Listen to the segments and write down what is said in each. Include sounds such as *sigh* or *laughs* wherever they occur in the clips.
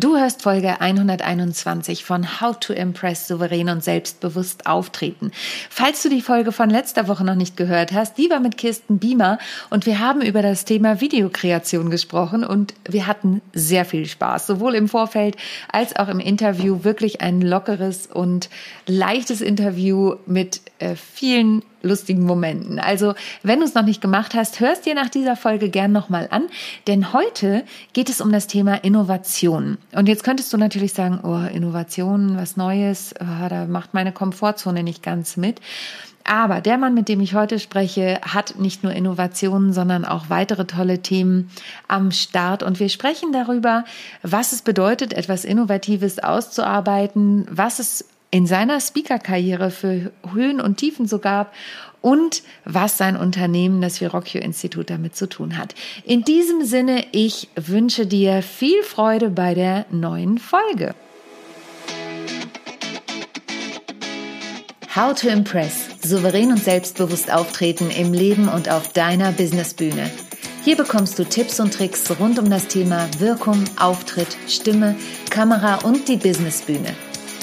Du hörst Folge 121 von How to Impress souverän und selbstbewusst auftreten. Falls du die Folge von letzter Woche noch nicht gehört hast, die war mit Kirsten Biemer und wir haben über das Thema Videokreation gesprochen und wir hatten sehr viel Spaß, sowohl im Vorfeld als auch im Interview. Wirklich ein lockeres und leichtes Interview mit äh, vielen lustigen Momenten. Also, wenn du es noch nicht gemacht hast, hörst dir nach dieser Folge gern nochmal an, denn heute geht es um das Thema Innovation. Und jetzt könntest du natürlich sagen, oh, Innovation, was Neues, oh, da macht meine Komfortzone nicht ganz mit. Aber der Mann, mit dem ich heute spreche, hat nicht nur Innovationen, sondern auch weitere tolle Themen am Start. Und wir sprechen darüber, was es bedeutet, etwas Innovatives auszuarbeiten, was es in seiner Speaker-Karriere für Höhen und Tiefen so gab und was sein Unternehmen, das Virocchio Institut, damit zu tun hat. In diesem Sinne, ich wünsche dir viel Freude bei der neuen Folge. How to Impress. Souverän und selbstbewusst auftreten im Leben und auf deiner Businessbühne. Hier bekommst du Tipps und Tricks rund um das Thema Wirkung, Auftritt, Stimme, Kamera und die Businessbühne.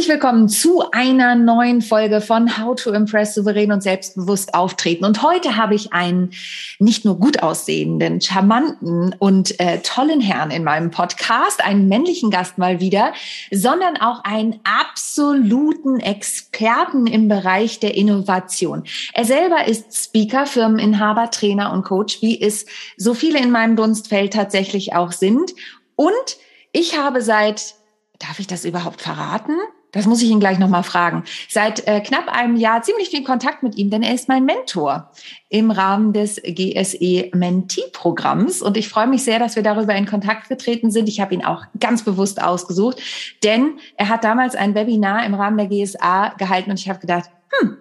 Herzlich willkommen zu einer neuen Folge von How to Impress souverän und selbstbewusst auftreten. Und heute habe ich einen nicht nur gut aussehenden, charmanten und äh, tollen Herrn in meinem Podcast, einen männlichen Gast mal wieder, sondern auch einen absoluten Experten im Bereich der Innovation. Er selber ist Speaker, Firmeninhaber, Trainer und Coach, wie es so viele in meinem Dunstfeld tatsächlich auch sind. Und ich habe seit Darf ich das überhaupt verraten? Das muss ich ihn gleich nochmal fragen. Seit äh, knapp einem Jahr ziemlich viel Kontakt mit ihm, denn er ist mein Mentor im Rahmen des GSE Mentee-Programms. Und ich freue mich sehr, dass wir darüber in Kontakt getreten sind. Ich habe ihn auch ganz bewusst ausgesucht, denn er hat damals ein Webinar im Rahmen der GSA gehalten und ich habe gedacht, hm,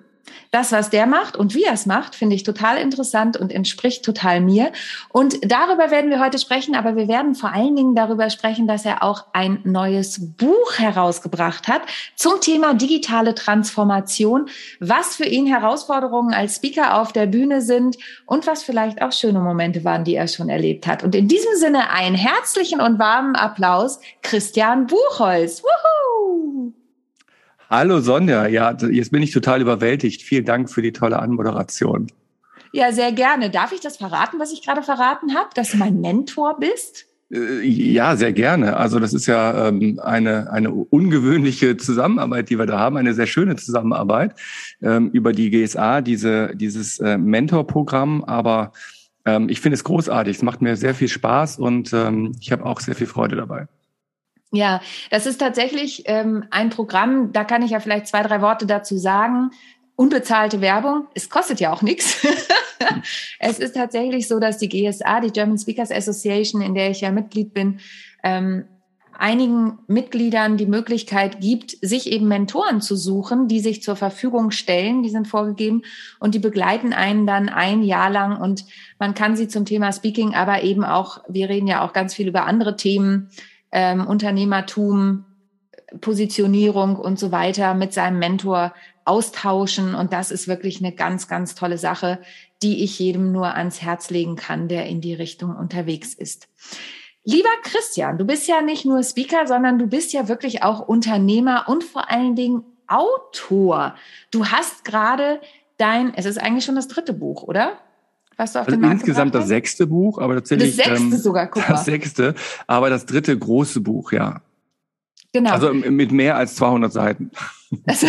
das, was der macht und wie er es macht, finde ich total interessant und entspricht total mir. Und darüber werden wir heute sprechen, aber wir werden vor allen Dingen darüber sprechen, dass er auch ein neues Buch herausgebracht hat zum Thema digitale Transformation, was für ihn Herausforderungen als Speaker auf der Bühne sind und was vielleicht auch schöne Momente waren, die er schon erlebt hat. Und in diesem Sinne einen herzlichen und warmen Applaus, Christian Buchholz. Woohoo! Hallo Sonja, ja, jetzt bin ich total überwältigt. Vielen Dank für die tolle Anmoderation. Ja, sehr gerne. Darf ich das verraten, was ich gerade verraten habe, dass du mein Mentor bist? Äh, ja, sehr gerne. Also das ist ja ähm, eine, eine ungewöhnliche Zusammenarbeit, die wir da haben, eine sehr schöne Zusammenarbeit ähm, über die GSA, diese, dieses äh, Mentorprogramm. Aber ähm, ich finde es großartig. Es macht mir sehr viel Spaß und ähm, ich habe auch sehr viel Freude dabei. Ja, das ist tatsächlich ähm, ein Programm, da kann ich ja vielleicht zwei, drei Worte dazu sagen. Unbezahlte Werbung, es kostet ja auch nichts. *laughs* es ist tatsächlich so, dass die GSA, die German Speakers Association, in der ich ja Mitglied bin, ähm, einigen Mitgliedern die Möglichkeit gibt, sich eben Mentoren zu suchen, die sich zur Verfügung stellen, die sind vorgegeben und die begleiten einen dann ein Jahr lang und man kann sie zum Thema Speaking, aber eben auch, wir reden ja auch ganz viel über andere Themen, ähm, Unternehmertum, Positionierung und so weiter mit seinem Mentor austauschen. Und das ist wirklich eine ganz, ganz tolle Sache, die ich jedem nur ans Herz legen kann, der in die Richtung unterwegs ist. Lieber Christian, du bist ja nicht nur Speaker, sondern du bist ja wirklich auch Unternehmer und vor allen Dingen Autor. Du hast gerade dein, es ist eigentlich schon das dritte Buch, oder? Was du auf also Insgesamt das sechste Buch, aber tatsächlich. Das sechste ähm, sogar, guck mal. Das sechste, aber das dritte große Buch, ja. Genau. Also mit mehr als 200 Seiten. Also,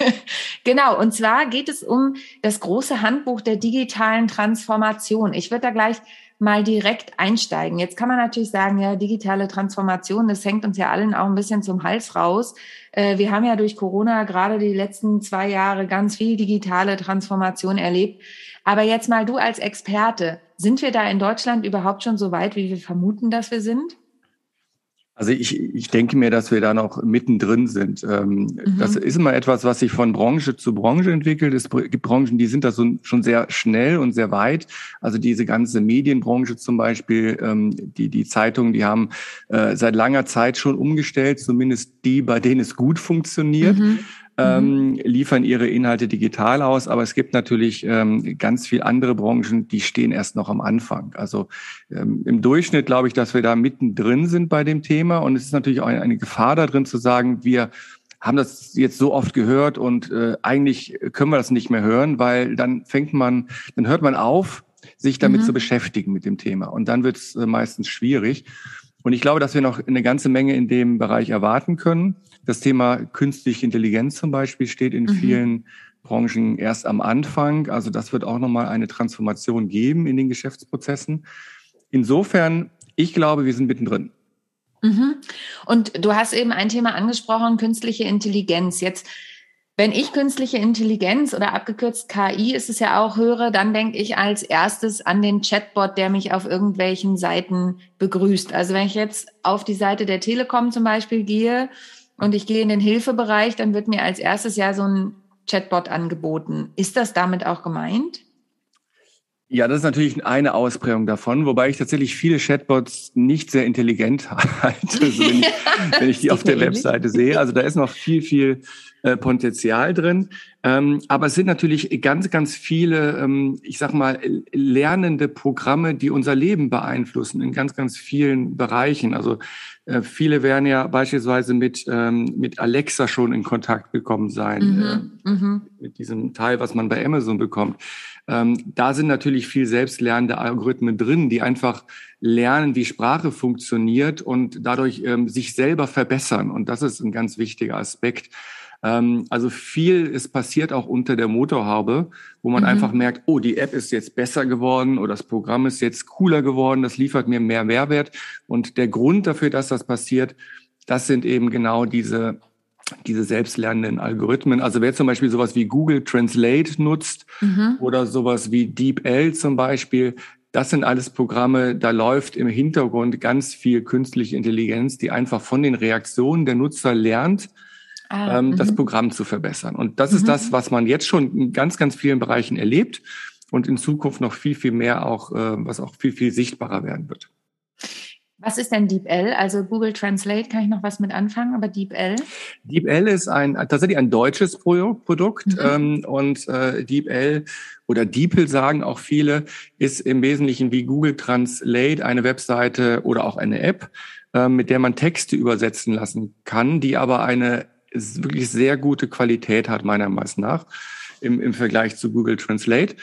*laughs* genau, und zwar geht es um das große Handbuch der digitalen Transformation. Ich würde da gleich mal direkt einsteigen. Jetzt kann man natürlich sagen, ja, digitale Transformation, das hängt uns ja allen auch ein bisschen zum Hals raus. Äh, wir haben ja durch Corona gerade die letzten zwei Jahre ganz viel digitale Transformation erlebt. Aber jetzt mal du als Experte, sind wir da in Deutschland überhaupt schon so weit, wie wir vermuten, dass wir sind? Also ich, ich denke mir, dass wir da noch mittendrin sind. Ähm, mhm. Das ist immer etwas, was sich von Branche zu Branche entwickelt. Es gibt Branchen, die sind da so schon sehr schnell und sehr weit. Also diese ganze Medienbranche zum Beispiel, ähm, die, die Zeitungen, die haben äh, seit langer Zeit schon umgestellt, zumindest die, bei denen es gut funktioniert. Mhm ähm, mhm. liefern ihre Inhalte digital aus, aber es gibt natürlich ähm, ganz viel andere Branchen, die stehen erst noch am Anfang. Also ähm, im Durchschnitt glaube ich, dass wir da mittendrin sind bei dem Thema und es ist natürlich auch eine Gefahr da drin zu sagen, wir haben das jetzt so oft gehört und äh, eigentlich können wir das nicht mehr hören, weil dann fängt man, dann hört man auf, sich damit mhm. zu beschäftigen mit dem Thema und dann wird es äh, meistens schwierig. Und ich glaube, dass wir noch eine ganze Menge in dem Bereich erwarten können. Das Thema künstliche Intelligenz zum Beispiel steht in mhm. vielen Branchen erst am Anfang. Also das wird auch nochmal eine Transformation geben in den Geschäftsprozessen. Insofern, ich glaube, wir sind mittendrin. Mhm. Und du hast eben ein Thema angesprochen, künstliche Intelligenz. Jetzt, wenn ich künstliche Intelligenz oder abgekürzt KI ist es ja auch höre, dann denke ich als erstes an den Chatbot, der mich auf irgendwelchen Seiten begrüßt. Also wenn ich jetzt auf die Seite der Telekom zum Beispiel gehe, und ich gehe in den Hilfebereich, dann wird mir als erstes ja so ein Chatbot angeboten. Ist das damit auch gemeint? Ja, das ist natürlich eine Ausprägung davon, wobei ich tatsächlich viele Chatbots nicht sehr intelligent *laughs* halte, also wenn, ich, *laughs* wenn ich die auf der Webseite sehe. Also da ist noch viel, viel äh, Potenzial drin. Ähm, aber es sind natürlich ganz, ganz viele, ähm, ich sag mal, lernende Programme, die unser Leben beeinflussen in ganz, ganz vielen Bereichen. Also äh, viele werden ja beispielsweise mit, ähm, mit Alexa schon in Kontakt gekommen sein, mhm, äh, mhm. mit diesem Teil, was man bei Amazon bekommt. Ähm, da sind natürlich viel selbstlernende Algorithmen drin, die einfach lernen, wie Sprache funktioniert und dadurch ähm, sich selber verbessern. Und das ist ein ganz wichtiger Aspekt. Ähm, also viel ist passiert auch unter der Motorhaube, wo man mhm. einfach merkt, oh, die App ist jetzt besser geworden oder das Programm ist jetzt cooler geworden, das liefert mir mehr Mehrwert. Und der Grund dafür, dass das passiert, das sind eben genau diese diese selbstlernenden Algorithmen. Also wer zum Beispiel sowas wie Google Translate nutzt mhm. oder sowas wie DeepL zum Beispiel, das sind alles Programme, da läuft im Hintergrund ganz viel künstliche Intelligenz, die einfach von den Reaktionen der Nutzer lernt ah, ähm, das mhm. Programm zu verbessern. Und das ist mhm. das, was man jetzt schon in ganz, ganz vielen Bereichen erlebt und in Zukunft noch viel, viel mehr auch, äh, was auch viel, viel sichtbarer werden wird. Was ist denn DeepL? Also Google Translate kann ich noch was mit anfangen, aber DeepL? DeepL ist ein tatsächlich ein deutsches Produkt mhm. ähm, und äh, DeepL oder DeepL sagen auch viele ist im Wesentlichen wie Google Translate eine Webseite oder auch eine App, äh, mit der man Texte übersetzen lassen kann, die aber eine wirklich sehr gute Qualität hat, meiner Meinung nach, im, im Vergleich zu Google Translate.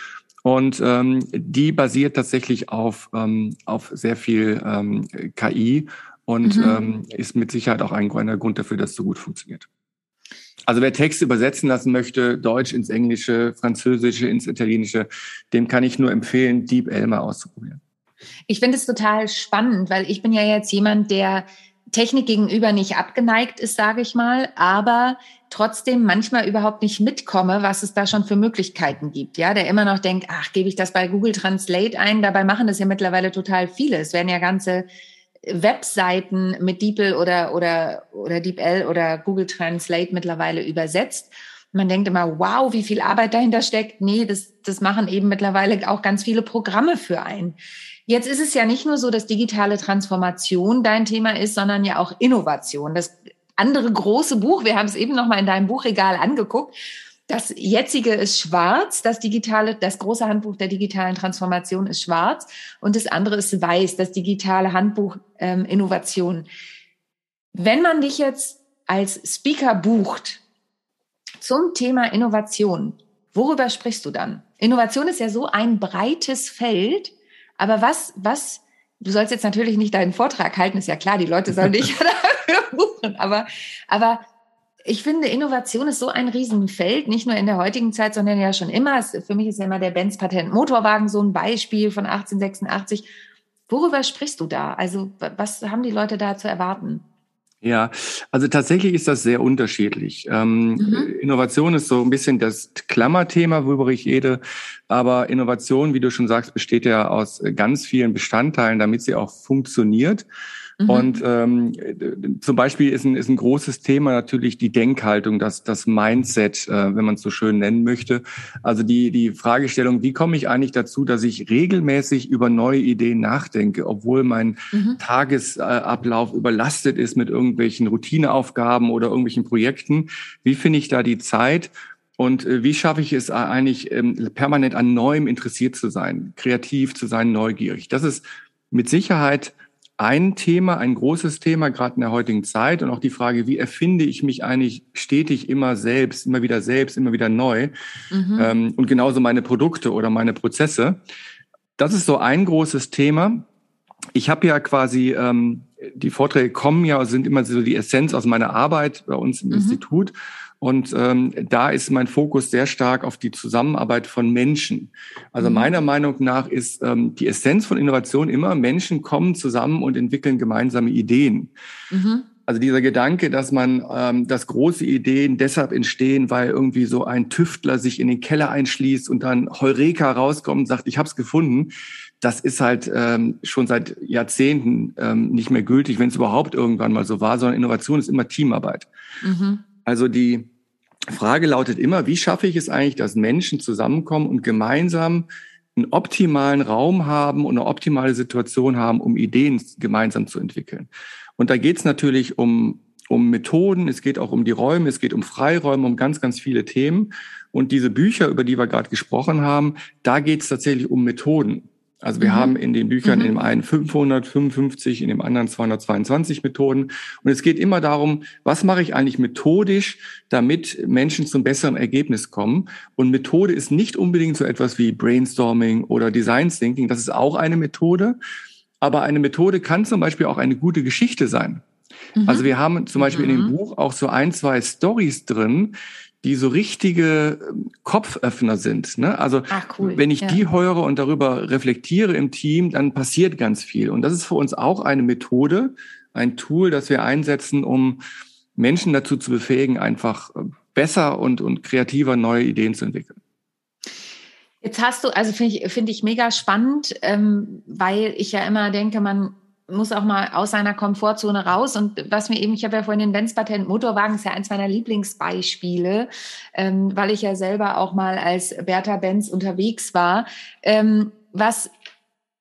Und ähm, die basiert tatsächlich auf, ähm, auf sehr viel ähm, KI und mhm. ähm, ist mit Sicherheit auch ein, ein Grund dafür, dass es so gut funktioniert. Also wer Texte übersetzen lassen möchte, Deutsch ins Englische, Französische ins Italienische, dem kann ich nur empfehlen, Deep Elmer auszuprobieren. Ich finde es total spannend, weil ich bin ja jetzt jemand, der Technik gegenüber nicht abgeneigt ist, sage ich mal, aber trotzdem manchmal überhaupt nicht mitkomme, was es da schon für Möglichkeiten gibt. Ja, der immer noch denkt, ach, gebe ich das bei Google Translate ein? Dabei machen das ja mittlerweile total viele. Es werden ja ganze Webseiten mit DeepL oder, oder, oder DeepL oder Google Translate mittlerweile übersetzt. Man denkt immer, wow, wie viel Arbeit dahinter steckt. Nee, das, das machen eben mittlerweile auch ganz viele Programme für einen. Jetzt ist es ja nicht nur so, dass digitale Transformation dein Thema ist, sondern ja auch Innovation. Das andere große Buch, wir haben es eben noch mal in deinem Buchregal angeguckt. Das jetzige ist schwarz, das digitale, das große Handbuch der digitalen Transformation ist schwarz und das andere ist weiß, das digitale Handbuch ähm, Innovation. Wenn man dich jetzt als Speaker bucht zum Thema Innovation, worüber sprichst du dann? Innovation ist ja so ein breites Feld. Aber was, was, du sollst jetzt natürlich nicht deinen Vortrag halten, ist ja klar, die Leute sollen dich *laughs* *laughs* dafür buchen, aber, aber ich finde, Innovation ist so ein Riesenfeld, nicht nur in der heutigen Zeit, sondern ja schon immer. Für mich ist ja immer der Benz Patent Motorwagen so ein Beispiel von 1886. Worüber sprichst du da? Also, was haben die Leute da zu erwarten? Ja, also tatsächlich ist das sehr unterschiedlich. Ähm, mhm. Innovation ist so ein bisschen das Klammerthema, worüber ich rede. Aber Innovation, wie du schon sagst, besteht ja aus ganz vielen Bestandteilen, damit sie auch funktioniert. Mhm. Und ähm, zum Beispiel ist ein, ist ein großes Thema natürlich die Denkhaltung, das, das Mindset, äh, wenn man es so schön nennen möchte. Also die, die Fragestellung, wie komme ich eigentlich dazu, dass ich regelmäßig über neue Ideen nachdenke, obwohl mein mhm. Tagesablauf überlastet ist mit irgendwelchen Routineaufgaben oder irgendwelchen Projekten. Wie finde ich da die Zeit? Und äh, wie schaffe ich es eigentlich, ähm, permanent an Neuem interessiert zu sein, kreativ zu sein, neugierig? Das ist mit Sicherheit ein Thema, ein großes Thema, gerade in der heutigen Zeit. Und auch die Frage, wie erfinde ich mich eigentlich stetig immer selbst, immer wieder selbst, immer wieder neu? Mhm. Ähm, und genauso meine Produkte oder meine Prozesse. Das ist so ein großes Thema. Ich habe ja quasi, ähm, die Vorträge kommen ja, sind immer so die Essenz aus meiner Arbeit bei uns im mhm. Institut. Und ähm, da ist mein Fokus sehr stark auf die Zusammenarbeit von Menschen. Also mhm. meiner Meinung nach ist ähm, die Essenz von Innovation immer, Menschen kommen zusammen und entwickeln gemeinsame Ideen. Mhm. Also dieser Gedanke, dass man, ähm, dass große Ideen deshalb entstehen, weil irgendwie so ein Tüftler sich in den Keller einschließt und dann Heureka rauskommt und sagt, ich habe es gefunden, das ist halt ähm, schon seit Jahrzehnten ähm, nicht mehr gültig, wenn es überhaupt irgendwann mal so war, sondern Innovation ist immer Teamarbeit. Mhm. Also die Frage lautet immer, wie schaffe ich es eigentlich, dass Menschen zusammenkommen und gemeinsam einen optimalen Raum haben und eine optimale Situation haben, um Ideen gemeinsam zu entwickeln. Und da geht es natürlich um, um Methoden, es geht auch um die Räume, es geht um Freiräume, um ganz, ganz viele Themen. Und diese Bücher, über die wir gerade gesprochen haben, da geht es tatsächlich um Methoden. Also wir mhm. haben in den Büchern mhm. in dem einen 555, in dem anderen 222 Methoden. Und es geht immer darum, was mache ich eigentlich methodisch, damit Menschen zum besseren Ergebnis kommen. Und Methode ist nicht unbedingt so etwas wie Brainstorming oder Design Thinking. Das ist auch eine Methode. Aber eine Methode kann zum Beispiel auch eine gute Geschichte sein. Mhm. Also wir haben zum Beispiel in dem mhm. Buch auch so ein, zwei Stories drin, die so richtige ähm, Kopföffner sind. Ne? Also Ach, cool. wenn ich ja. die höre und darüber reflektiere im Team, dann passiert ganz viel. Und das ist für uns auch eine Methode, ein Tool, das wir einsetzen, um Menschen dazu zu befähigen, einfach äh, besser und, und kreativer neue Ideen zu entwickeln. Jetzt hast du, also finde ich, finde ich mega spannend, ähm, weil ich ja immer denke, man muss auch mal aus seiner Komfortzone raus. Und was mir eben, ich habe ja vorhin den Benz Patent Motorwagen, ist ja eins meiner Lieblingsbeispiele, ähm, weil ich ja selber auch mal als Bertha Benz unterwegs war. Ähm, was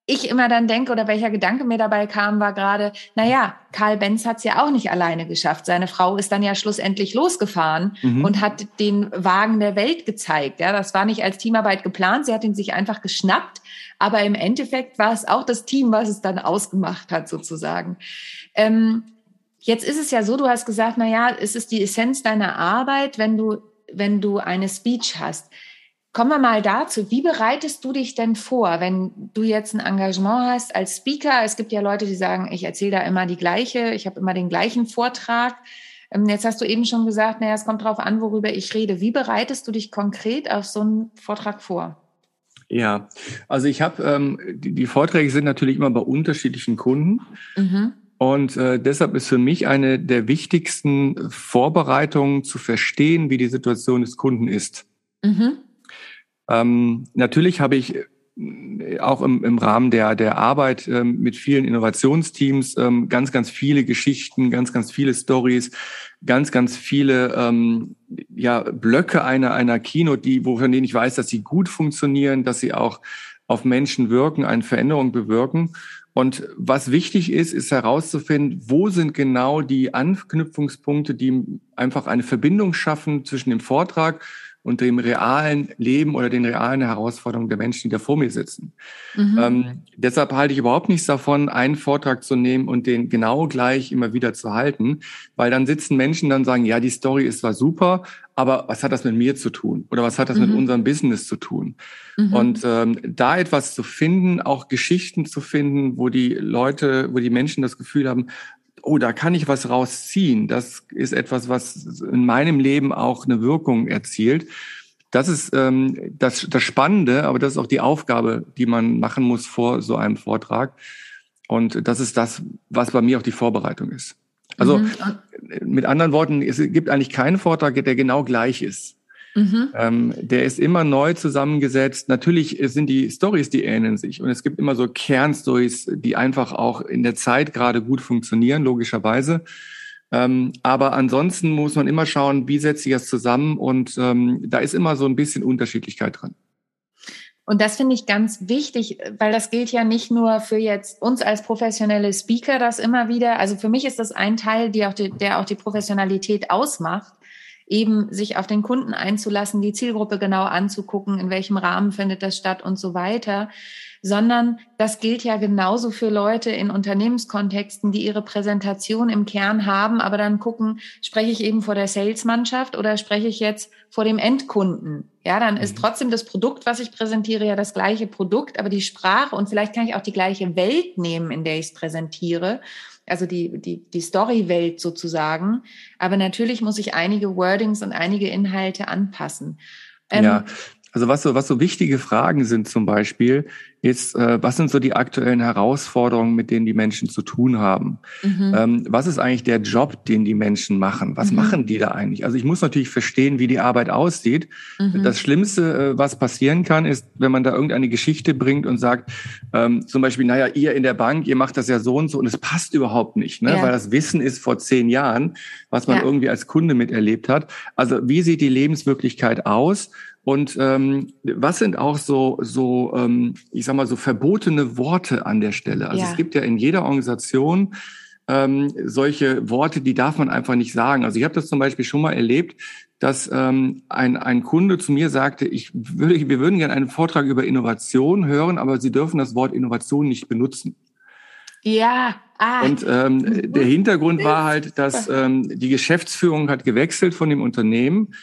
ich immer dann denke oder welcher Gedanke mir dabei kam, war gerade, naja, Karl Benz hat es ja auch nicht alleine geschafft. Seine Frau ist dann ja schlussendlich losgefahren mhm. und hat den Wagen der Welt gezeigt. Ja, das war nicht als Teamarbeit geplant. Sie hat ihn sich einfach geschnappt. Aber im Endeffekt war es auch das Team, was es dann ausgemacht hat, sozusagen. Ähm, jetzt ist es ja so, du hast gesagt, naja, es ist die Essenz deiner Arbeit, wenn du, wenn du eine Speech hast. Kommen wir mal dazu. Wie bereitest du dich denn vor, wenn du jetzt ein Engagement hast als Speaker? Es gibt ja Leute, die sagen, ich erzähle da immer die gleiche, ich habe immer den gleichen Vortrag. Ähm, jetzt hast du eben schon gesagt, naja, es kommt darauf an, worüber ich rede. Wie bereitest du dich konkret auf so einen Vortrag vor? Ja, also ich habe, ähm, die, die, Vorträge sind natürlich immer bei unterschiedlichen Kunden. Mhm. Und äh, deshalb ist für mich eine der wichtigsten Vorbereitungen zu verstehen, wie die Situation des Kunden ist. Mhm. Ähm, natürlich habe ich äh, auch im, im Rahmen der, der Arbeit ähm, mit vielen Innovationsteams ähm, ganz, ganz viele Geschichten, ganz, ganz viele Stories, ganz, ganz viele ähm, ja, Blöcke einer, einer Kino, die, wovon denen ich weiß, dass sie gut funktionieren, dass sie auch auf Menschen wirken, eine Veränderung bewirken. Und was wichtig ist, ist herauszufinden, wo sind genau die Anknüpfungspunkte, die einfach eine Verbindung schaffen zwischen dem Vortrag und dem realen Leben oder den realen Herausforderungen der Menschen, die da vor mir sitzen. Mhm. Ähm, deshalb halte ich überhaupt nichts davon, einen Vortrag zu nehmen und den genau gleich immer wieder zu halten, weil dann sitzen Menschen dann sagen, ja, die Story ist zwar super, aber was hat das mit mir zu tun? Oder was hat das mhm. mit unserem Business zu tun? Mhm. Und ähm, da etwas zu finden, auch Geschichten zu finden, wo die Leute, wo die Menschen das Gefühl haben, oh, da kann ich was rausziehen. Das ist etwas, was in meinem Leben auch eine Wirkung erzielt. Das ist ähm, das, das Spannende, aber das ist auch die Aufgabe, die man machen muss vor so einem Vortrag. Und das ist das, was bei mir auch die Vorbereitung ist. Also mhm. mit anderen Worten, es gibt eigentlich keinen Vortrag, der genau gleich ist. Mhm. Ähm, der ist immer neu zusammengesetzt. Natürlich sind die Stories, die ähneln sich. Und es gibt immer so Kernstories, die einfach auch in der Zeit gerade gut funktionieren, logischerweise. Ähm, aber ansonsten muss man immer schauen, wie setzt sich das zusammen. Und ähm, da ist immer so ein bisschen Unterschiedlichkeit drin. Und das finde ich ganz wichtig, weil das gilt ja nicht nur für jetzt uns als professionelle Speaker, das immer wieder, also für mich ist das ein Teil, die auch die, der auch die Professionalität ausmacht, eben sich auf den Kunden einzulassen, die Zielgruppe genau anzugucken, in welchem Rahmen findet das statt und so weiter sondern das gilt ja genauso für Leute in Unternehmenskontexten, die ihre Präsentation im Kern haben, aber dann gucken, spreche ich eben vor der Salesmannschaft oder spreche ich jetzt vor dem Endkunden? Ja, dann ist mhm. trotzdem das Produkt, was ich präsentiere, ja das gleiche Produkt, aber die Sprache und vielleicht kann ich auch die gleiche Welt nehmen, in der ich es präsentiere also die, die, die Story-Welt sozusagen. Aber natürlich muss ich einige Wordings und einige Inhalte anpassen. Ähm, ja, also was so, was so wichtige Fragen sind zum Beispiel, ist, äh, was sind so die aktuellen Herausforderungen, mit denen die Menschen zu tun haben? Mhm. Ähm, was ist eigentlich der Job, den die Menschen machen? Was mhm. machen die da eigentlich? Also ich muss natürlich verstehen, wie die Arbeit aussieht. Mhm. Das Schlimmste, äh, was passieren kann, ist, wenn man da irgendeine Geschichte bringt und sagt, ähm, zum Beispiel, naja, ihr in der Bank, ihr macht das ja so und so und es passt überhaupt nicht, ne? Ja. weil das Wissen ist vor zehn Jahren, was man ja. irgendwie als Kunde miterlebt hat. Also wie sieht die Lebenswirklichkeit aus? Und ähm, was sind auch so, so ähm, ich sag mal, so verbotene Worte an der Stelle? Also ja. es gibt ja in jeder Organisation ähm, solche Worte, die darf man einfach nicht sagen. Also ich habe das zum Beispiel schon mal erlebt, dass ähm, ein, ein Kunde zu mir sagte, ich würde, wir würden gerne einen Vortrag über Innovation hören, aber Sie dürfen das Wort Innovation nicht benutzen. Ja. Ah. Und ähm, der Hintergrund war halt, dass ähm, die Geschäftsführung hat gewechselt von dem Unternehmen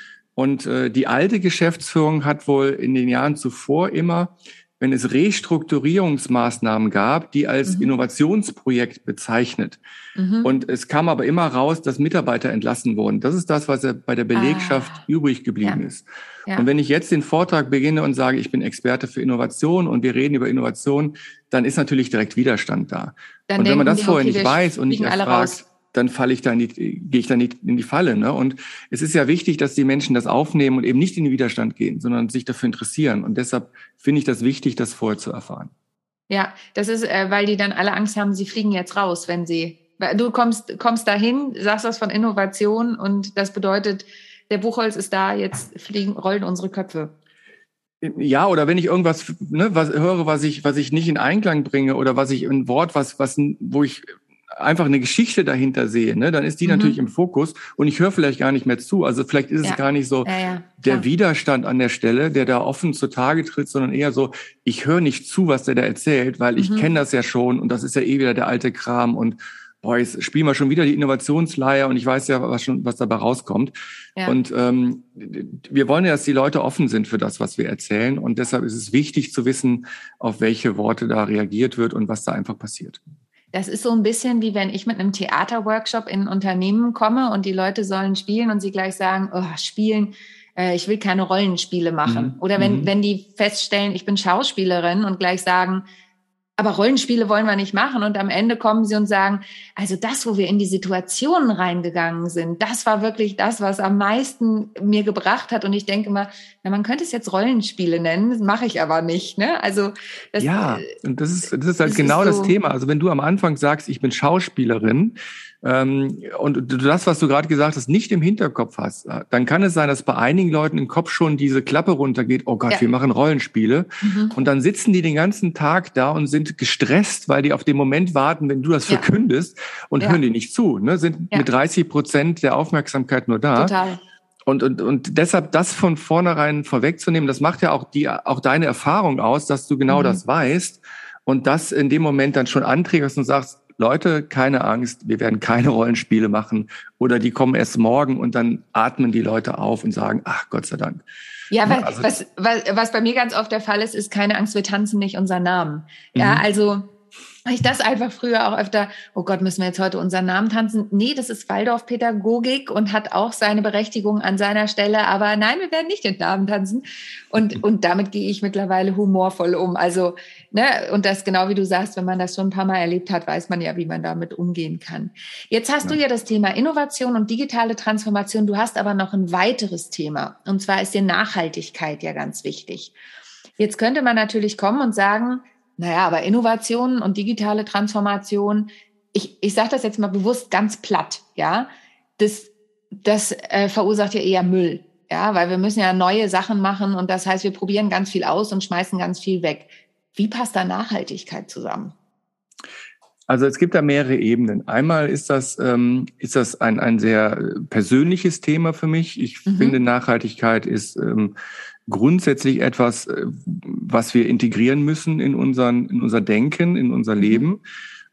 und äh, die alte Geschäftsführung hat wohl in den Jahren zuvor immer, wenn es Restrukturierungsmaßnahmen gab, die als mhm. Innovationsprojekt bezeichnet. Mhm. Und es kam aber immer raus, dass Mitarbeiter entlassen wurden. Das ist das, was bei der Belegschaft ah. übrig geblieben ja. ist. Ja. Und wenn ich jetzt den Vortrag beginne und sage, ich bin Experte für Innovation und wir reden über Innovation, dann ist natürlich direkt Widerstand da. Dann und wenn man das vorher okay, nicht weiß und nicht erfragt, dann falle ich da nicht, gehe ich da nicht in die Falle. Ne? Und es ist ja wichtig, dass die Menschen das aufnehmen und eben nicht in den Widerstand gehen, sondern sich dafür interessieren. Und deshalb finde ich das wichtig, das vorher zu erfahren. Ja, das ist, äh, weil die dann alle Angst haben, sie fliegen jetzt raus, wenn sie. Du kommst, kommst dahin, sagst was von Innovation und das bedeutet, der Buchholz ist da, jetzt fliegen, rollen unsere Köpfe. Ja, oder wenn ich irgendwas ne, was höre, was ich, was ich nicht in Einklang bringe oder was ich ein Wort, was, was, wo ich einfach eine Geschichte dahinter sehe, ne, dann ist die mhm. natürlich im Fokus und ich höre vielleicht gar nicht mehr zu. Also vielleicht ist ja. es gar nicht so ja, ja, der Widerstand an der Stelle, der da offen zutage tritt, sondern eher so, ich höre nicht zu, was der da erzählt, weil ich mhm. kenne das ja schon und das ist ja eh wieder der alte Kram und boah, jetzt spielen wir schon wieder die Innovationsleier und ich weiß ja, was schon, was dabei rauskommt. Ja. Und ähm, wir wollen ja, dass die Leute offen sind für das, was wir erzählen. Und deshalb ist es wichtig zu wissen, auf welche Worte da reagiert wird und was da einfach passiert. Das ist so ein bisschen wie wenn ich mit einem Theaterworkshop in ein Unternehmen komme und die Leute sollen spielen und sie gleich sagen, oh, spielen, äh, ich will keine Rollenspiele machen. Mhm. Oder wenn, mhm. wenn die feststellen, ich bin Schauspielerin und gleich sagen, aber Rollenspiele wollen wir nicht machen. Und am Ende kommen sie und sagen, also das, wo wir in die Situationen reingegangen sind, das war wirklich das, was am meisten mir gebracht hat. Und ich denke mal, na, man könnte es jetzt Rollenspiele nennen, das mache ich aber nicht. Ne? Also das, ja, und das ist, das ist halt das genau ist so, das Thema. Also wenn du am Anfang sagst, ich bin Schauspielerin, ähm, und du das, was du gerade gesagt hast, nicht im Hinterkopf hast, äh, dann kann es sein, dass bei einigen Leuten im Kopf schon diese Klappe runtergeht, oh Gott, ja. wir machen Rollenspiele. Mhm. Und dann sitzen die den ganzen Tag da und sind gestresst, weil die auf den Moment warten, wenn du das ja. verkündest und ja. hören die nicht zu, ne? sind mit 30 Prozent der Aufmerksamkeit nur da. Total. Und, und, und deshalb das von vornherein vorwegzunehmen, das macht ja auch die, auch deine Erfahrung aus, dass du genau mhm. das weißt und das in dem Moment dann schon anträgst und sagst, Leute, keine Angst, wir werden keine Rollenspiele machen oder die kommen erst morgen und dann atmen die Leute auf und sagen, ach Gott sei Dank. Ja, weil, also, was, was, was bei mir ganz oft der Fall ist, ist keine Angst, wir tanzen nicht unseren Namen. Ja, mhm. also ich das einfach früher auch öfter, oh Gott, müssen wir jetzt heute unseren Namen tanzen? Nee, das ist Waldorfpädagogik und hat auch seine Berechtigung an seiner Stelle, aber nein, wir werden nicht den Namen tanzen. Und, und damit gehe ich mittlerweile humorvoll um. Also, ne, und das genau wie du sagst, wenn man das schon ein paar Mal erlebt hat, weiß man ja, wie man damit umgehen kann. Jetzt hast ja. du ja das Thema Innovation und digitale Transformation. Du hast aber noch ein weiteres Thema. Und zwar ist dir Nachhaltigkeit ja ganz wichtig. Jetzt könnte man natürlich kommen und sagen, naja, aber Innovationen und digitale Transformation, ich, ich sage das jetzt mal bewusst ganz platt, ja, das, das äh, verursacht ja eher Müll, ja, weil wir müssen ja neue Sachen machen und das heißt, wir probieren ganz viel aus und schmeißen ganz viel weg. Wie passt da Nachhaltigkeit zusammen? Also es gibt da mehrere Ebenen. Einmal ist das, ähm, ist das ein, ein sehr persönliches Thema für mich. Ich mhm. finde, Nachhaltigkeit ist ähm, grundsätzlich etwas, äh, was wir integrieren müssen in, unseren, in unser Denken, in unser mhm. Leben,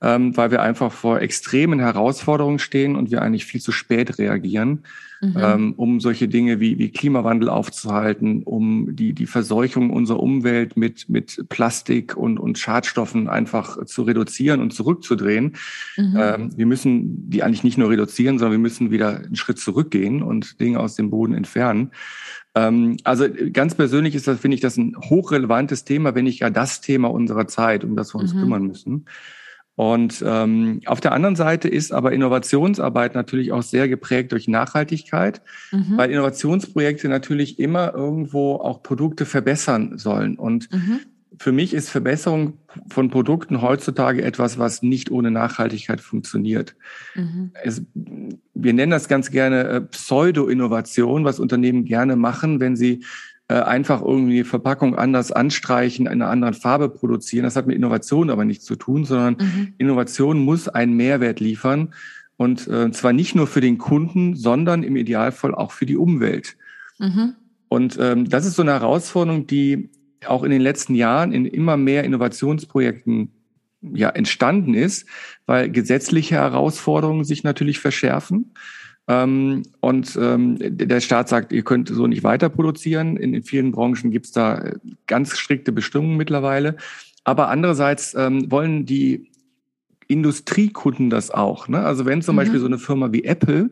ähm, weil wir einfach vor extremen Herausforderungen stehen und wir eigentlich viel zu spät reagieren, mhm. ähm, um solche Dinge wie, wie Klimawandel aufzuhalten, um die, die Verseuchung unserer Umwelt mit, mit Plastik und, und Schadstoffen einfach zu reduzieren und zurückzudrehen. Mhm. Ähm, wir müssen die eigentlich nicht nur reduzieren, sondern wir müssen wieder einen Schritt zurückgehen und Dinge aus dem Boden entfernen. Ähm, also ganz persönlich ist das, finde ich, das ein hochrelevantes Thema, wenn nicht ja das Thema unserer Zeit, um das wir uns mhm. kümmern müssen. Und ähm, auf der anderen Seite ist aber Innovationsarbeit natürlich auch sehr geprägt durch Nachhaltigkeit, mhm. weil Innovationsprojekte natürlich immer irgendwo auch Produkte verbessern sollen. Und mhm für mich ist Verbesserung von Produkten heutzutage etwas, was nicht ohne Nachhaltigkeit funktioniert. Mhm. Es, wir nennen das ganz gerne äh, Pseudo-Innovation, was Unternehmen gerne machen, wenn sie einfach irgendwie Verpackung anders anstreichen, in einer anderen Farbe produzieren. Das hat mit Innovation aber nichts zu tun, sondern mhm. Innovation muss einen Mehrwert liefern. Und äh, zwar nicht nur für den Kunden, sondern im Idealfall auch für die Umwelt. Mhm. Und ähm, das ist so eine Herausforderung, die auch in den letzten Jahren in immer mehr Innovationsprojekten ja entstanden ist, weil gesetzliche Herausforderungen sich natürlich verschärfen. Ähm, und ähm, der Staat sagt, ihr könnt so nicht weiter produzieren. In, vielen Branchen gibt es da äh, ganz strikte Bestimmungen mittlerweile. Aber andererseits ähm, wollen die Industriekunden das auch. Ne? Also wenn zum mhm. Beispiel so eine Firma wie Apple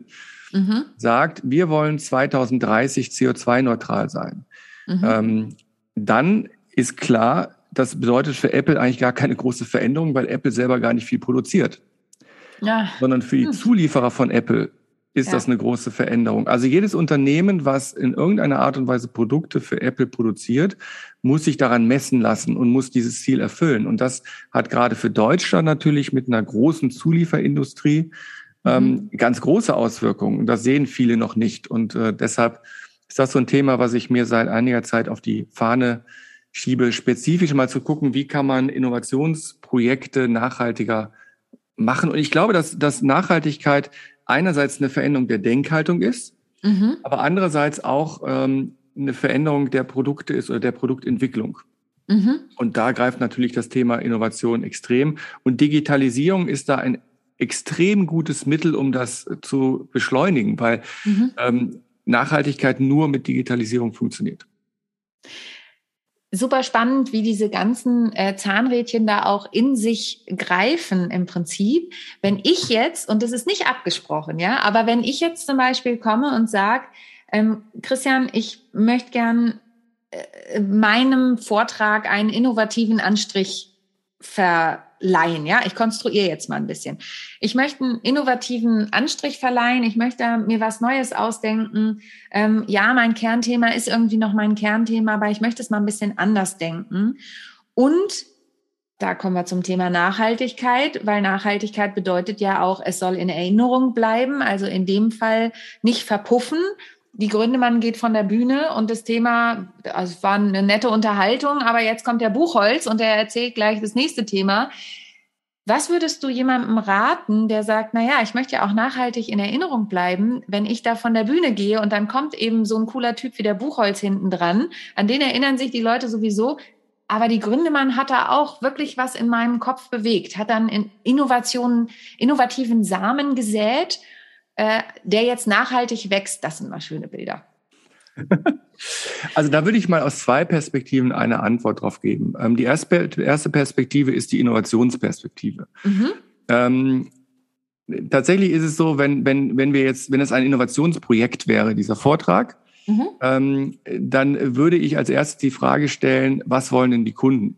mhm. sagt, wir wollen 2030 CO2-neutral sein, mhm. ähm, dann ist klar, das bedeutet für Apple eigentlich gar keine große Veränderung, weil Apple selber gar nicht viel produziert. Ja. Sondern für die hm. Zulieferer von Apple ist ja. das eine große Veränderung. Also jedes Unternehmen, was in irgendeiner Art und Weise Produkte für Apple produziert, muss sich daran messen lassen und muss dieses Ziel erfüllen. Und das hat gerade für Deutschland natürlich mit einer großen Zulieferindustrie ähm, mhm. ganz große Auswirkungen. Und das sehen viele noch nicht. Und äh, deshalb ist das so ein Thema, was ich mir seit einiger Zeit auf die Fahne schiebe, spezifisch mal zu gucken, wie kann man Innovationsprojekte nachhaltiger machen. Und ich glaube, dass, dass Nachhaltigkeit einerseits eine Veränderung der Denkhaltung ist, mhm. aber andererseits auch ähm, eine Veränderung der Produkte ist oder der Produktentwicklung. Mhm. Und da greift natürlich das Thema Innovation extrem. Und Digitalisierung ist da ein extrem gutes Mittel, um das zu beschleunigen, weil mhm. ähm, Nachhaltigkeit nur mit Digitalisierung funktioniert. Super spannend, wie diese ganzen äh, Zahnrädchen da auch in sich greifen im Prinzip. Wenn ich jetzt, und das ist nicht abgesprochen, ja, aber wenn ich jetzt zum Beispiel komme und sage, ähm, Christian, ich möchte gern äh, meinem Vortrag einen innovativen Anstrich ver leihen. Ja, ich konstruiere jetzt mal ein bisschen. Ich möchte einen innovativen Anstrich verleihen. Ich möchte mir was Neues ausdenken. Ähm, ja, mein Kernthema ist irgendwie noch mein Kernthema, aber ich möchte es mal ein bisschen anders denken. Und da kommen wir zum Thema Nachhaltigkeit, weil Nachhaltigkeit bedeutet ja auch, es soll in Erinnerung bleiben, also in dem Fall nicht verpuffen, die Gründemann geht von der Bühne und das Thema, also es war eine nette Unterhaltung, aber jetzt kommt der Buchholz und er erzählt gleich das nächste Thema. Was würdest du jemandem raten, der sagt, na ja, ich möchte ja auch nachhaltig in Erinnerung bleiben, wenn ich da von der Bühne gehe und dann kommt eben so ein cooler Typ wie der Buchholz hinten dran, an den erinnern sich die Leute sowieso, aber die Gründemann hat da auch wirklich was in meinem Kopf bewegt, hat dann in Innovationen, innovativen Samen gesät äh, der jetzt nachhaltig wächst, das sind mal schöne Bilder. *laughs* Also da würde ich mal aus zwei Perspektiven eine Antwort drauf geben. Ähm, die erste, Perspektive ist die Innovationsperspektive. Mhm. Ähm, tatsächlich ist es so, wenn, wenn, wenn wir jetzt, wenn es ein Innovationsprojekt wäre, dieser Vortrag, mhm. ähm, dann würde ich als erstes die Frage stellen, was wollen denn die Kunden?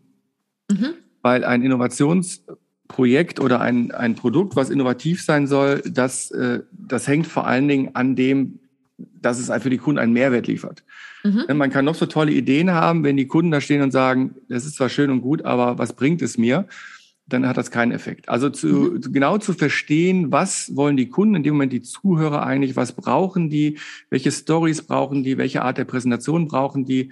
Mhm. Weil ein Innovationsprojekt oder ein, ein Produkt, was innovativ sein soll, das, äh, das hängt vor allen Dingen an dem, dass es für die Kunden einen Mehrwert liefert. Mhm. Man kann noch so tolle Ideen haben, wenn die Kunden da stehen und sagen, das ist zwar schön und gut, aber was bringt es mir? Dann hat das keinen Effekt. Also zu, mhm. genau zu verstehen, was wollen die Kunden, in dem Moment die Zuhörer eigentlich, was brauchen die, welche Stories brauchen die, welche Art der Präsentation brauchen die,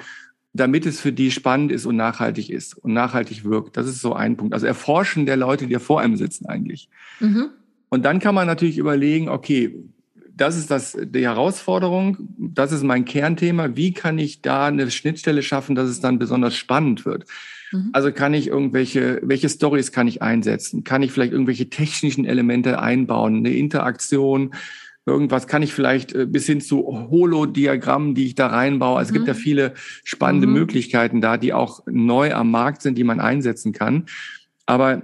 damit es für die spannend ist und nachhaltig ist und nachhaltig wirkt. Das ist so ein Punkt. Also Erforschen der Leute, die ja vor einem sitzen eigentlich. Mhm. Und dann kann man natürlich überlegen, okay, das ist das, die Herausforderung. Das ist mein Kernthema. Wie kann ich da eine Schnittstelle schaffen, dass es dann besonders spannend wird? Mhm. Also kann ich irgendwelche, welche Stories kann ich einsetzen? Kann ich vielleicht irgendwelche technischen Elemente einbauen? Eine Interaktion? Irgendwas kann ich vielleicht äh, bis hin zu Holodiagrammen, die ich da reinbaue. Also mhm. es gibt ja mhm. viele spannende mhm. Möglichkeiten da, die auch neu am Markt sind, die man einsetzen kann. Aber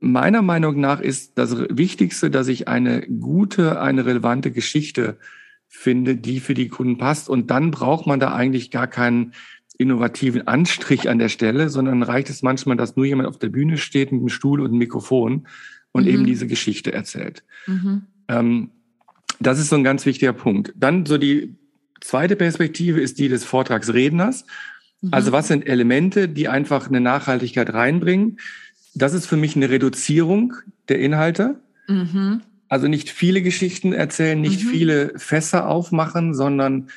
meiner Meinung nach ist das Wichtigste, dass ich eine gute, eine relevante Geschichte finde, die für die Kunden passt. Und dann braucht man da eigentlich gar keinen innovativen Anstrich an der Stelle, sondern reicht es manchmal, dass nur jemand auf der Bühne steht mit einem Stuhl und einem Mikrofon und mhm. eben diese Geschichte erzählt. Mhm. Ähm, das ist so ein ganz wichtiger Punkt. Dann so die zweite Perspektive ist die des Vortragsredners. Mhm. Also was sind Elemente, die einfach eine Nachhaltigkeit reinbringen? Das ist für mich eine Reduzierung der Inhalte. Mhm. Also nicht viele Geschichten erzählen, nicht mhm. viele Fässer aufmachen, sondern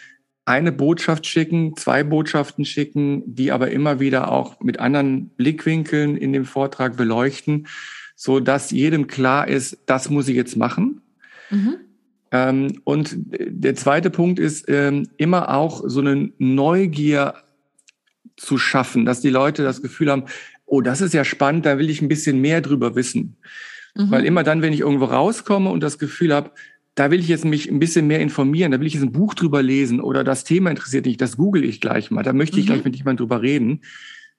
eine Botschaft schicken, zwei Botschaften schicken, die aber immer wieder auch mit anderen Blickwinkeln in dem Vortrag beleuchten, so dass jedem klar ist, das muss ich jetzt machen. Mhm. Ähm, und der zweite Punkt ist ähm, immer auch so eine Neugier zu schaffen, dass die Leute das Gefühl haben, oh, das ist ja spannend, da will ich ein bisschen mehr drüber wissen. Mhm. Weil immer dann, wenn ich irgendwo rauskomme und das Gefühl habe, da will ich jetzt mich ein bisschen mehr informieren, da will ich jetzt ein Buch drüber lesen oder das Thema interessiert mich, das google ich gleich mal, da möchte ich mhm. gleich mit jemandem drüber reden.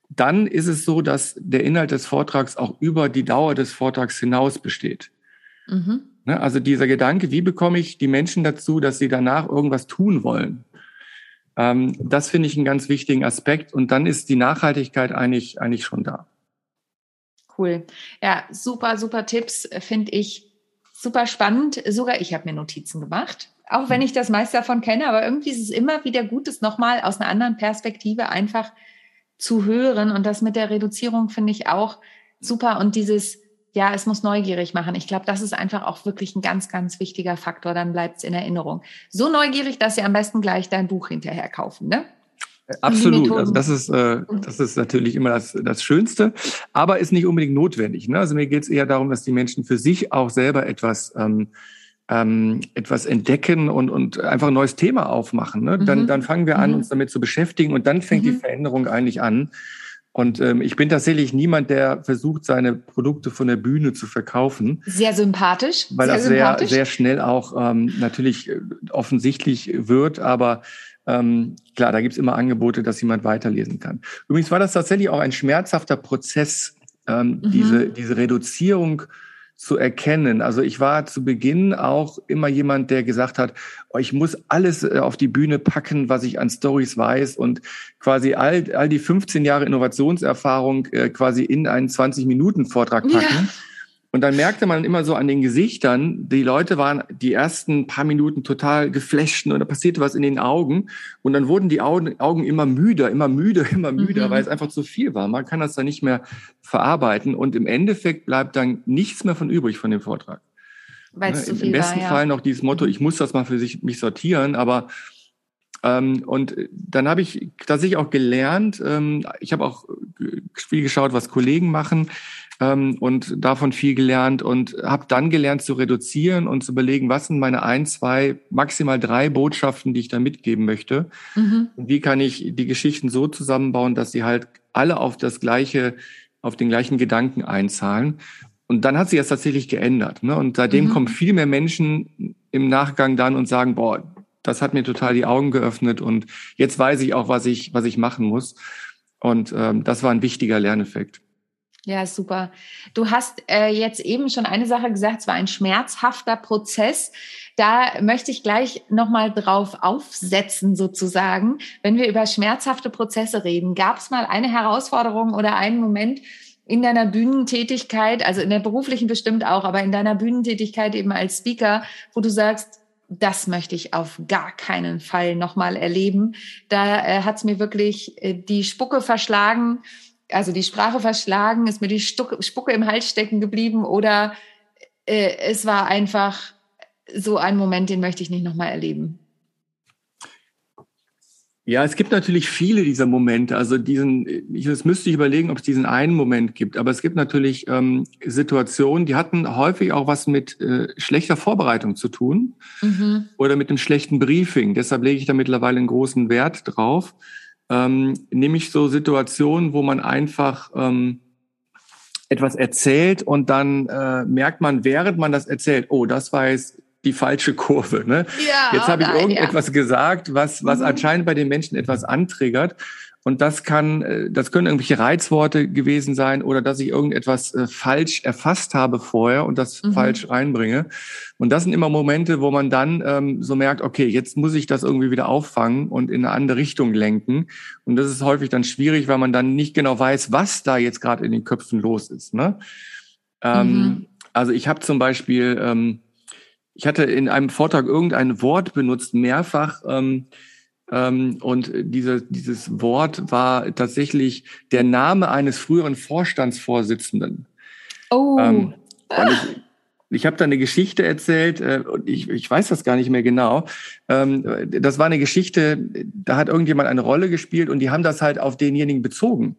Dann ist es so, dass der Inhalt des Vortrags auch über die Dauer des Vortrags hinaus besteht. Mhm. Ne, also dieser Gedanke, wie bekomme ich die Menschen dazu, dass sie danach irgendwas tun wollen? Ähm, das finde ich einen ganz wichtigen Aspekt. Und dann ist die Nachhaltigkeit eigentlich, eigentlich schon da. Cool. Ja, super, super Tipps finde ich super spannend. Sogar ich habe mir Notizen gemacht. Auch wenn ich das meiste davon kenne, aber irgendwie ist es immer wieder gut, es nochmal aus einer anderen Perspektive einfach zu hören. Und das mit der Reduzierung finde ich auch super. Und dieses, ja, es muss neugierig machen. Ich glaube, das ist einfach auch wirklich ein ganz, ganz wichtiger Faktor. Dann bleibt es in Erinnerung. So neugierig, dass Sie am besten gleich dein Buch hinterher kaufen, ne? Absolut. Also das ist, äh, das ist natürlich immer das, das Schönste, aber ist nicht unbedingt notwendig. Ne? Also mir geht es eher darum, dass die Menschen für sich auch selber etwas ähm, ähm, etwas entdecken und, und einfach ein neues Thema aufmachen. Ne? Dann, mhm. dann fangen wir an, mhm. uns damit zu beschäftigen und dann fängt mhm. die Veränderung eigentlich an. Und ähm, ich bin tatsächlich niemand, der versucht, seine Produkte von der Bühne zu verkaufen. Sehr sympathisch. Weil sehr das sympathisch. sehr, sehr schnell auch ähm, natürlich äh, offensichtlich wird. Aber ähm, klar, da gibt's immer Angebote, dass jemand weiterlesen kann. Übrigens war das tatsächlich auch ein schmerzhafter Prozess, ähm, mhm. diese, diese Reduzierung zu erkennen. Also ich war zu Beginn auch immer jemand, der gesagt hat, oh, ich muss alles äh, auf die Bühne packen, was ich an Stories weiß und quasi all, all die 15 Jahre Innovationserfahrung äh, quasi in einen 20-Minuten-Vortrag packen. Ja. Und dann merkte man immer so an den Gesichtern, die Leute waren die ersten paar Minuten total geflasht und da passierte was in den Augen. Und dann wurden die Augen, Augen immer müder, immer müder, *laughs* immer müder, mhm. weil es einfach zu viel war. Man kann das dann nicht mehr verarbeiten. Und im Endeffekt bleibt dann nichts mehr von übrig von dem Vortrag. Weil es ne, zu viel Im besten war, ja. Fall noch dieses Motto, mhm. ich muss das mal für sich, mich sortieren, aber ähm, und dann habe ich tatsächlich auch gelernt, ähm, ich habe auch viel geschaut, was Kollegen machen ähm, und davon viel gelernt und habe dann gelernt zu reduzieren und zu überlegen, was sind meine ein, zwei, maximal drei Botschaften, die ich da mitgeben möchte. Mhm. Und wie kann ich die Geschichten so zusammenbauen, dass sie halt alle auf das gleiche, auf den gleichen Gedanken einzahlen. Und dann hat sich das tatsächlich geändert. Ne? Und seitdem mhm. kommen viel mehr Menschen im Nachgang dann und sagen, boah, das hat mir total die Augen geöffnet und jetzt weiß ich auch, was ich, was ich machen muss. Und ähm, das war ein wichtiger Lerneffekt. Ja, super. Du hast äh, jetzt eben schon eine Sache gesagt, es war ein schmerzhafter Prozess. Da möchte ich gleich nochmal drauf aufsetzen, sozusagen. Wenn wir über schmerzhafte Prozesse reden, gab es mal eine Herausforderung oder einen Moment in deiner Bühnentätigkeit, also in der beruflichen bestimmt auch, aber in deiner Bühnentätigkeit eben als Speaker, wo du sagst, das möchte ich auf gar keinen Fall nochmal erleben. Da äh, hat es mir wirklich äh, die Spucke verschlagen also die Sprache verschlagen, ist mir die Spucke im Hals stecken geblieben oder äh, es war einfach so ein Moment, den möchte ich nicht nochmal erleben. Ja, es gibt natürlich viele dieser Momente. Also diesen, ich, das müsste ich überlegen, ob es diesen einen Moment gibt. Aber es gibt natürlich ähm, Situationen, die hatten häufig auch was mit äh, schlechter Vorbereitung zu tun mhm. oder mit einem schlechten Briefing. Deshalb lege ich da mittlerweile einen großen Wert drauf ähm, nämlich so Situationen, wo man einfach ähm, etwas erzählt und dann äh, merkt man, während man das erzählt, oh, das war jetzt die falsche Kurve. Ne? Ja, jetzt habe ich irgendetwas ja. gesagt, was, was mhm. anscheinend bei den Menschen etwas antriggert. Und das kann, äh, das können irgendwelche Reizworte gewesen sein oder dass ich irgendetwas äh, falsch erfasst habe vorher und das mhm. falsch reinbringe. Und das sind immer Momente, wo man dann ähm, so merkt, okay, jetzt muss ich das irgendwie wieder auffangen und in eine andere Richtung lenken. Und das ist häufig dann schwierig, weil man dann nicht genau weiß, was da jetzt gerade in den Köpfen los ist. Ne? Ähm, mhm. Also ich habe zum Beispiel, ähm, ich hatte in einem Vortrag irgendein Wort benutzt, mehrfach. Ähm, ähm, und diese, dieses Wort war tatsächlich der Name eines früheren Vorstandsvorsitzenden. Oh. Ähm, ich, ich habe da eine Geschichte erzählt, äh, und ich, ich weiß das gar nicht mehr genau. Ähm, das war eine Geschichte, da hat irgendjemand eine Rolle gespielt und die haben das halt auf denjenigen bezogen.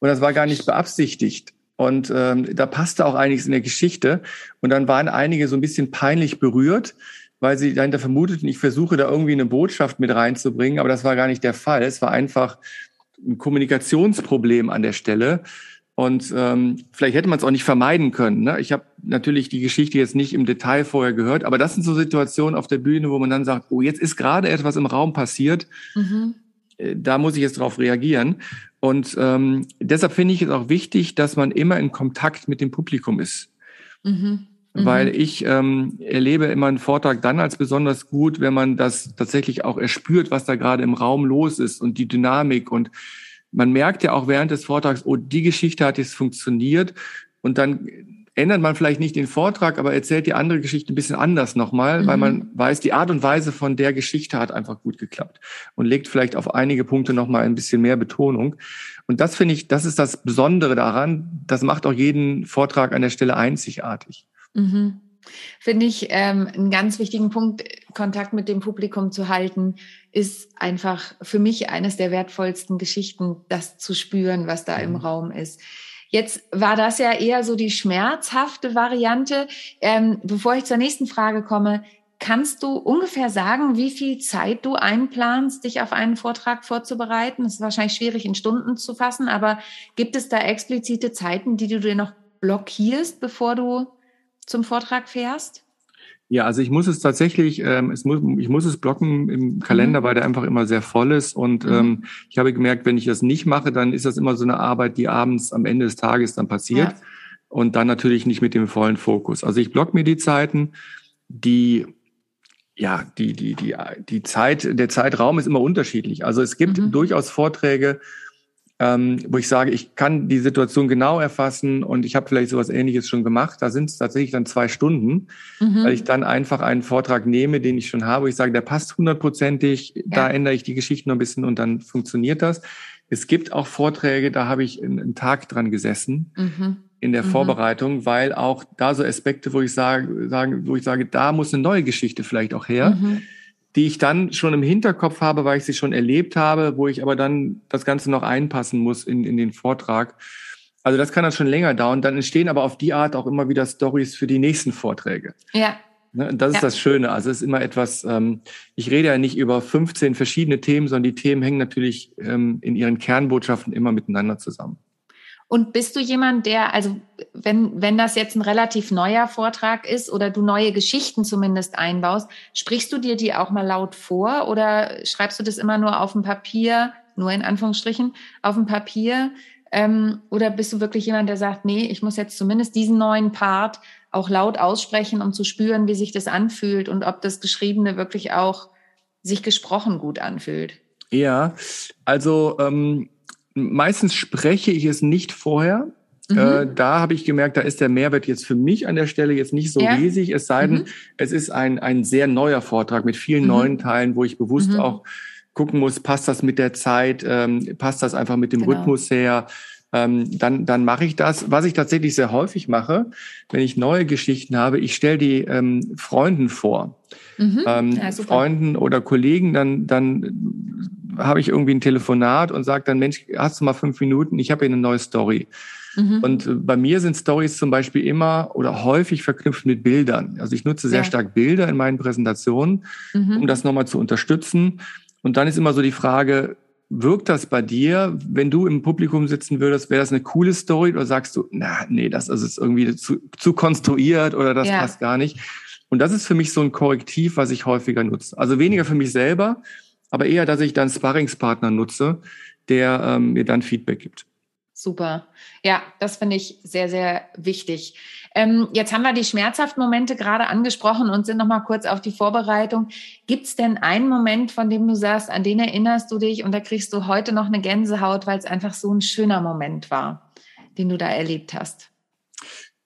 Und das war gar nicht beabsichtigt. Und ähm, da passte auch einiges in der Geschichte. Und dann waren einige so ein bisschen peinlich berührt weil sie dahinter vermuteten, ich versuche da irgendwie eine Botschaft mit reinzubringen, aber das war gar nicht der Fall. Es war einfach ein Kommunikationsproblem an der Stelle. Und ähm, vielleicht hätte man es auch nicht vermeiden können. Ne? Ich habe natürlich die Geschichte jetzt nicht im Detail vorher gehört, aber das sind so Situationen auf der Bühne, wo man dann sagt, oh, jetzt ist gerade etwas im Raum passiert. Mhm. Äh, da muss ich jetzt darauf reagieren. Und ähm, deshalb finde ich es auch wichtig, dass man immer in Kontakt mit dem Publikum ist. Mhm mhm. weil ich ähm, erlebe immer einen Vortrag dann als besonders gut, wenn man das tatsächlich auch erspürt, was da gerade im Raum los ist und die Dynamik. Und man merkt ja auch während des Vortrags, oh, die Geschichte hat jetzt funktioniert. Und dann ändert man vielleicht nicht den Vortrag, aber erzählt die andere Geschichte ein bisschen anders nochmal, mhm. weil man weiß, die Art und Weise von der Geschichte hat einfach gut geklappt und legt vielleicht auf einige Punkte nochmal ein bisschen mehr Betonung. Und das finde ich, das ist das Besondere daran. Das macht auch jeden Vortrag an der Stelle einzigartig. Mhm. Finde ich ähm, einen ganz wichtigen Punkt, Kontakt mit dem Publikum zu halten, ist einfach für mich eines der wertvollsten Geschichten, das zu spüren, was da im mhm. Raum ist. Jetzt war das ja eher so die schmerzhafte Variante. Ähm, bevor ich zur nächsten Frage komme, kannst du ungefähr sagen, wie viel Zeit du einplanst, dich auf einen Vortrag vorzubereiten? Das ist wahrscheinlich schwierig in Stunden zu fassen, aber gibt es da explizite Zeiten, die du dir noch blockierst, bevor du zum Vortrag fährst? Ja, also ich muss es tatsächlich, ähm, es muss, ich muss es blocken im Kalender, mhm. weil der einfach immer sehr voll ist. Und mhm. ähm, ich habe gemerkt, wenn ich das nicht mache, dann ist das immer so eine Arbeit, die abends am Ende des Tages dann passiert. Ja. Und dann natürlich nicht mit dem vollen Fokus. Also ich block mir die Zeiten, die ja, die, die, die, die Zeit, der Zeitraum ist immer unterschiedlich. Also es gibt mhm. durchaus Vorträge, ähm, wo ich sage, ich kann die Situation genau erfassen und ich habe vielleicht sowas ähnliches schon gemacht. Da sind es tatsächlich dann zwei Stunden, mhm. weil ich dann einfach einen Vortrag nehme, den ich schon habe. Ich sage, der passt hundertprozentig, ja. da ändere ich die Geschichte noch ein bisschen und dann funktioniert das. Es gibt auch Vorträge, da habe ich einen Tag dran gesessen. Mhm in der mhm. Vorbereitung, weil auch da so Aspekte, wo ich sage, sagen, wo ich sage, da muss eine neue Geschichte vielleicht auch her. Mhm die ich dann schon im Hinterkopf habe, weil ich sie schon erlebt habe, wo ich aber dann das Ganze noch einpassen muss in, in den Vortrag. Also das kann dann schon länger dauern. Dann entstehen aber auf die Art auch immer wieder Stories für die nächsten Vorträge. Ja. Ne, das ist ja. das Schöne. Also es ist immer etwas, ähm, ich rede ja nicht über 15 verschiedene Themen, sondern die Themen hängen natürlich ähm, in ihren Kernbotschaften immer miteinander zusammen. Und bist du jemand, der, also wenn, wenn das jetzt ein relativ neuer Vortrag ist oder du neue Geschichten zumindest einbaust, sprichst du dir die auch mal laut vor oder schreibst du das immer nur auf dem Papier, nur in Anführungsstrichen, auf dem Papier? Ähm, oder bist du wirklich jemand, der sagt, nee, ich muss jetzt zumindest diesen neuen Part auch laut aussprechen, um zu spüren, wie sich das anfühlt und ob das Geschriebene wirklich auch sich gesprochen gut anfühlt? Ja, also ähm, meistens spreche ich es nicht vorher. Mhm. Äh, da habe ich gemerkt, da ist der Mehrwert jetzt für mich an der Stelle jetzt nicht so ja. riesig, es sei denn, mhm. es ist ein, ein sehr neuer Vortrag mit vielen mhm. neuen Teilen, wo ich bewusst mhm. auch gucken muss, passt das mit der Zeit, ähm, passt das einfach mit dem genau. Rhythmus her. Ähm, dann, dann mache ich das. Was ich tatsächlich sehr häufig mache, wenn ich neue Geschichten habe, ich stelle die ähm, Freunden vor. Mhm. Ähm, ja, Freunden oder Kollegen, dann, dann habe ich irgendwie ein Telefonat und sage dann, Mensch, hast du mal fünf Minuten? Ich habe hier eine neue Story. Mhm. Und äh, bei mir sind Stories zum Beispiel immer oder häufig verknüpft mit Bildern. Also ich nutze sehr ja. stark Bilder in meinen Präsentationen, mhm. um das nochmal zu unterstützen. Und dann ist immer so die Frage, wirkt das bei dir, wenn du im Publikum sitzen würdest, wäre das eine coole Story oder sagst du, na, nee, das ist irgendwie zu, zu konstruiert oder das ja. passt gar nicht. Und das ist für mich so ein Korrektiv, was ich häufiger nutze. Also weniger für mich selber, aber eher, dass ich dann Sparringspartner nutze, der ähm, mir dann Feedback gibt. Super. Ja, das finde ich sehr, sehr wichtig. Ähm, jetzt haben wir die schmerzhaften Momente gerade angesprochen und sind noch mal kurz auf die Vorbereitung. Gibt es denn einen Moment, von dem du sagst, an den erinnerst du dich und da kriegst du heute noch eine Gänsehaut, weil es einfach so ein schöner Moment war, den du da erlebt hast?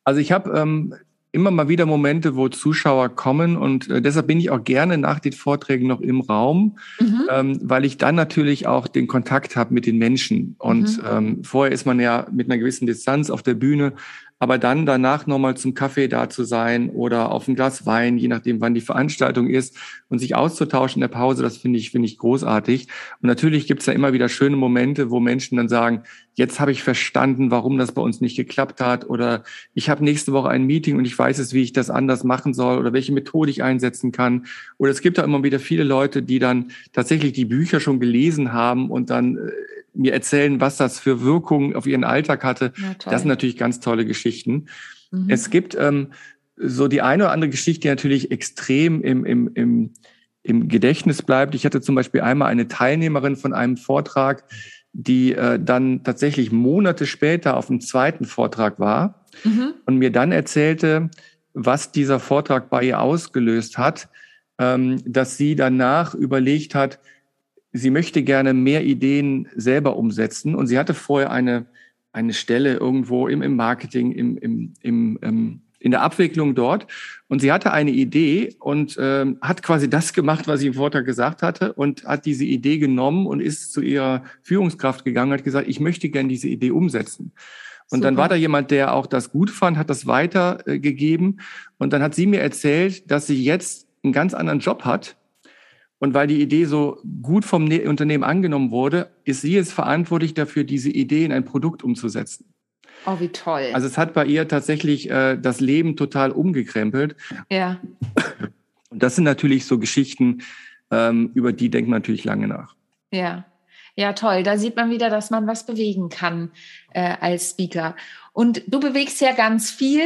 Also ich habe ähm, immer mal wieder Momente, wo Zuschauer kommen und äh, deshalb bin ich auch gerne nach den Vorträgen noch im Raum, mhm. ähm, weil ich dann natürlich auch den Kontakt habe mit den Menschen. Und mhm. ähm, vorher ist man ja mit einer gewissen Distanz auf der Bühne, aber dann danach nochmal zum Kaffee da zu sein oder auf ein Glas Wein, je nachdem, wann die Veranstaltung ist und sich auszutauschen in der Pause, das finde ich, finde ich großartig. Und natürlich gibt es ja immer wieder schöne Momente, wo Menschen dann sagen, jetzt habe ich verstanden, warum das bei uns nicht geklappt hat oder ich habe nächste Woche ein Meeting und ich weiß es, wie ich das anders machen soll oder welche Methode ich einsetzen kann. Oder es gibt da immer wieder viele Leute, die dann tatsächlich die Bücher schon gelesen haben und dann äh, mir erzählen, was das für Wirkungen auf ihren Alltag hatte. Ja, das sind natürlich ganz tolle Geschichten. Mhm. Es gibt ähm, so die eine oder andere Geschichte, die natürlich extrem im, im, im, im Gedächtnis bleibt. Ich hatte zum Beispiel einmal eine Teilnehmerin von einem Vortrag, die äh, dann tatsächlich Monate später auf dem zweiten Vortrag war mhm. und mir dann erzählte, was dieser Vortrag bei ihr ausgelöst hat, ähm, dass sie danach überlegt hat, sie möchte gerne mehr Ideen selber umsetzen. Und sie hatte vorher eine, eine Stelle irgendwo im, im Marketing, im, im, im, ähm, in der Abwicklung dort. Und sie hatte eine Idee und ähm, hat quasi das gemacht, was sie im Vortrag gesagt hatte und hat diese Idee genommen und ist zu ihrer Führungskraft gegangen und hat gesagt, ich möchte gerne diese Idee umsetzen. Und Super. dann war da jemand, der auch das gut fand, hat das weitergegeben. Und dann hat sie mir erzählt, dass sie jetzt einen ganz anderen Job hat und weil die Idee so gut vom ne-, Unternehmen angenommen wurde, ist sie jetzt verantwortlich dafür, diese Idee in ein Produkt umzusetzen. Oh, wie toll. Also es hat bei ihr tatsächlich äh, das Leben total umgekrempelt. Ja. Und das sind natürlich so Geschichten, ähm, über die denkt man natürlich lange nach. Ja. Ja, toll. Da sieht man wieder, dass man was bewegen kann äh, als Speaker. Und du bewegst ja ganz viel.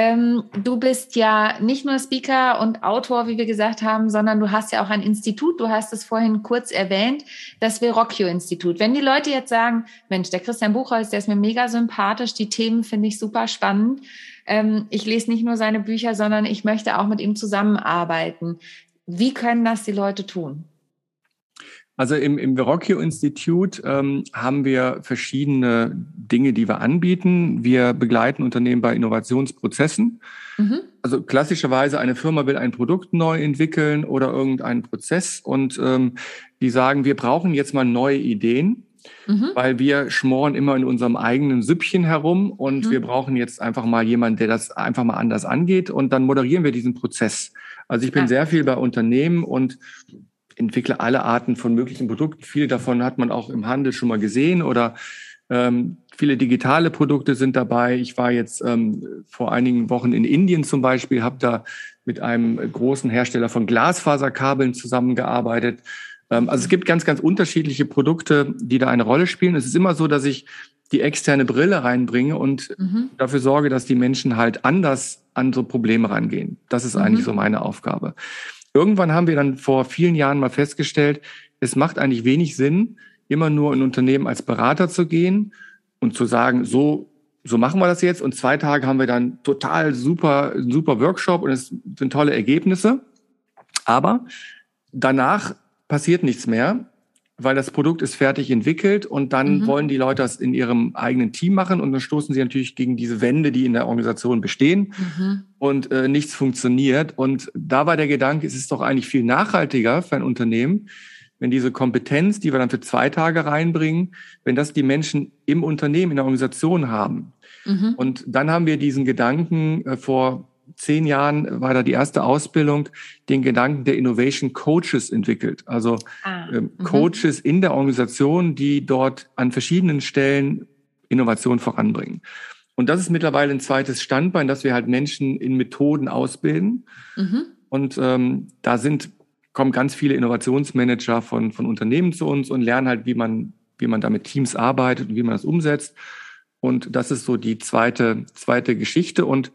Ähm, du bist ja nicht nur Speaker und Autor, wie wir gesagt haben, sondern du hast ja auch ein Institut. Du hast es vorhin kurz erwähnt, das Verrocchio-Institut. Wenn die Leute jetzt sagen, Mensch, der Christian Buchholz, der ist mir mega sympathisch, die Themen finde ich super spannend. Ähm, ich lese nicht nur seine Bücher, sondern ich möchte auch mit ihm zusammenarbeiten. Wie können das die Leute tun? Also im, im Verrocchio Institut ähm, haben wir verschiedene Dinge, die wir anbieten. Wir begleiten Unternehmen bei Innovationsprozessen. Mhm. Also klassischerweise eine Firma will ein Produkt neu entwickeln oder irgendeinen Prozess und ähm, die sagen, wir brauchen jetzt mal neue Ideen. Mhm. Weil wir schmoren immer in unserem eigenen Süppchen herum und mhm. wir brauchen jetzt einfach mal jemanden, der das einfach mal anders angeht und dann moderieren wir diesen Prozess. Also ich bin ja. sehr viel bei Unternehmen und entwickle alle Arten von möglichen Produkten. Viele davon hat man auch im Handel schon mal gesehen oder ähm, viele digitale Produkte sind dabei. Ich war jetzt ähm, vor einigen Wochen in Indien zum Beispiel, habe da mit einem großen Hersteller von Glasfaserkabeln zusammengearbeitet. Ähm, also es gibt ganz, ganz unterschiedliche Produkte, die da eine Rolle spielen. Es ist immer so, dass ich die externe Brille reinbringe und mhm. dafür sorge, dass die Menschen halt anders an so Probleme rangehen. Das ist mhm. eigentlich so meine Aufgabe. Irgendwann haben wir dann vor vielen Jahren mal festgestellt, es macht eigentlich wenig Sinn, immer nur in Unternehmen als Berater zu gehen und zu sagen, so, so machen wir das jetzt. Und zwei Tage haben wir dann total super, super Workshop und es sind tolle Ergebnisse. Aber danach passiert nichts mehr weil das Produkt ist fertig entwickelt und dann mhm. wollen die Leute das in ihrem eigenen Team machen und dann stoßen sie natürlich gegen diese Wände, die in der Organisation bestehen mhm. und äh, nichts funktioniert. Und da war der Gedanke, es ist doch eigentlich viel nachhaltiger für ein Unternehmen, wenn diese Kompetenz, die wir dann für zwei Tage reinbringen, wenn das die Menschen im Unternehmen, in der Organisation haben. Mhm. Und dann haben wir diesen Gedanken äh, vor zehn Jahren war da die erste Ausbildung, den Gedanken der Innovation Coaches entwickelt. Also ah, ähm, mhm. Coaches in der Organisation, die dort an verschiedenen Stellen Innovation voranbringen. Und das ist mittlerweile ein zweites Standbein, dass wir halt Menschen in Methoden ausbilden. Mhm. Und ähm, da sind, kommen ganz viele Innovationsmanager von, von Unternehmen zu uns und lernen halt, wie man, wie man da mit Teams arbeitet und wie man das umsetzt. Und das ist so die zweite, zweite Geschichte. Und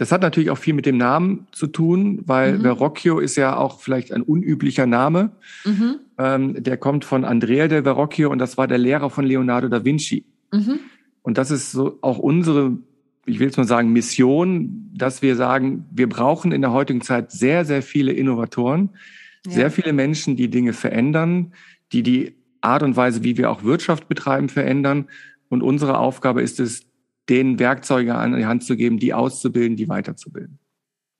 das hat natürlich auch viel mit dem Namen zu tun, weil mhm. Verrocchio ist ja auch vielleicht ein unüblicher Name. Mhm. Ähm, der kommt von Andrea del Verrocchio und das war der Lehrer von Leonardo da Vinci. Mhm. Und das ist so auch unsere, ich will jetzt mal sagen, Mission, dass wir sagen, wir brauchen in der heutigen Zeit sehr, sehr viele Innovatoren, ja. sehr viele Menschen, die Dinge verändern, die die Art und Weise, wie wir auch Wirtschaft betreiben, verändern. Und unsere Aufgabe ist es, den Werkzeuge an die Hand zu geben, die auszubilden, die weiterzubilden.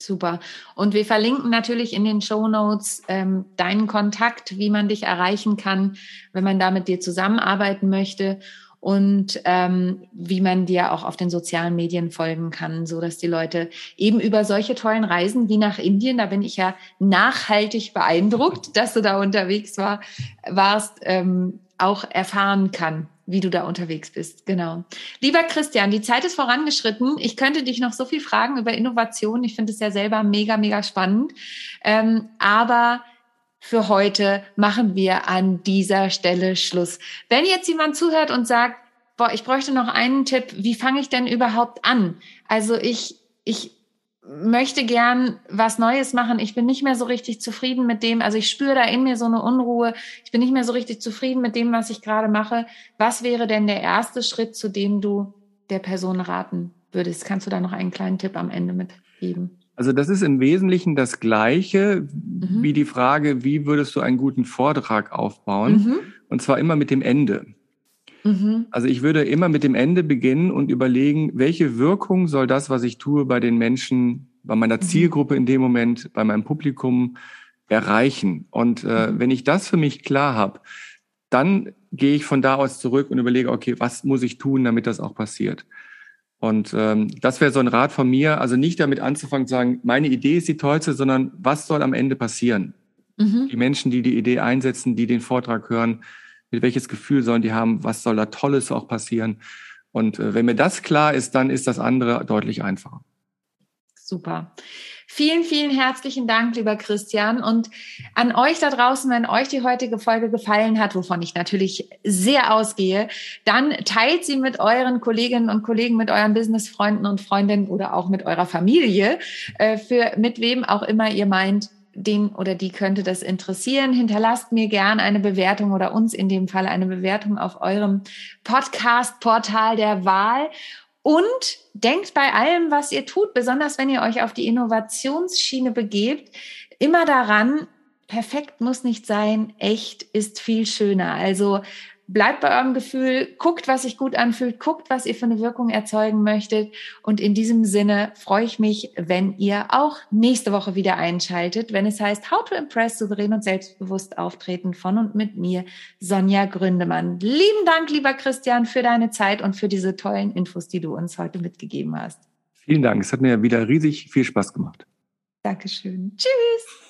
Super. Und wir verlinken natürlich in den Show Notes ähm, deinen Kontakt, wie man dich erreichen kann, wenn man da mit dir zusammenarbeiten möchte und ähm, wie man dir auch auf den sozialen Medien folgen kann, so dass die Leute eben über solche tollen Reisen wie nach Indien, da bin ich ja nachhaltig beeindruckt, *laughs* dass du da unterwegs war, warst, ähm, auch erfahren kann wie du da unterwegs bist. Genau. Lieber Christian, die Zeit ist vorangeschritten. Ich könnte dich noch so viel fragen über Innovation. Ich finde es ja selber mega, mega spannend. Ähm, aber für heute machen wir an dieser Stelle Schluss. Wenn jetzt jemand zuhört und sagt, boah, ich bräuchte noch einen Tipp, wie fange ich denn überhaupt an? Also ich, ich möchte gern was Neues machen. Ich bin nicht mehr so richtig zufrieden mit dem. Also ich spüre da in mir so eine Unruhe. Ich bin nicht mehr so richtig zufrieden mit dem, was ich gerade mache. Was wäre denn der erste Schritt, zu dem du der Person raten würdest? Kannst du da noch einen kleinen Tipp am Ende mitgeben? Also das ist im Wesentlichen das Gleiche mhm. wie die Frage, wie würdest du einen guten Vortrag aufbauen? Mhm. Und zwar immer mit dem Ende. Mhm. Also ich würde immer mit dem Ende beginnen und überlegen, welche Wirkung soll das, was ich tue, bei den Menschen, bei meiner mhm. Zielgruppe in dem Moment, bei meinem Publikum erreichen. Und äh, mhm. wenn ich das für mich klar habe, dann gehe ich von da aus zurück und überlege, okay, was muss ich tun, damit das auch passiert? Und ähm, das wäre so ein Rat von mir, also nicht damit anzufangen zu sagen, meine Idee ist die tollste, sondern was soll am Ende passieren? Mhm. Die Menschen, die die Idee einsetzen, die den Vortrag hören, mit welches Gefühl sollen die haben, was soll da Tolles auch passieren. Und äh, wenn mir das klar ist, dann ist das andere deutlich einfacher. Super. Vielen, vielen herzlichen Dank, lieber Christian. Und an euch da draußen, wenn euch die heutige Folge gefallen hat, wovon ich natürlich sehr ausgehe, dann teilt sie mit euren Kolleginnen und Kollegen, mit euren Businessfreunden und Freundinnen oder auch mit eurer Familie, äh, für mit wem auch immer ihr meint, den oder die könnte das interessieren. Hinterlasst mir gern eine Bewertung oder uns in dem Fall eine Bewertung auf eurem Podcast-Portal der Wahl. Und denkt bei allem, was ihr tut, besonders wenn ihr euch auf die Innovationsschiene begebt, immer daran, perfekt muss nicht sein, echt ist viel schöner. Also bleibt bei eurem Gefühl, guckt, was sich gut anfühlt, guckt, was ihr für eine Wirkung erzeugen möchtet. Und in diesem Sinne freue ich mich, wenn ihr auch nächste Woche wieder einschaltet, wenn es heißt How to Impress, souverän und selbstbewusst auftreten von und mit mir, Sonja Gründemann. Lieben Dank, lieber Christian, für deine Zeit und für diese tollen Infos, die du uns heute mitgegeben hast. Vielen Dank. Es hat mir wieder riesig viel Spaß gemacht. Dankeschön. Tschüss.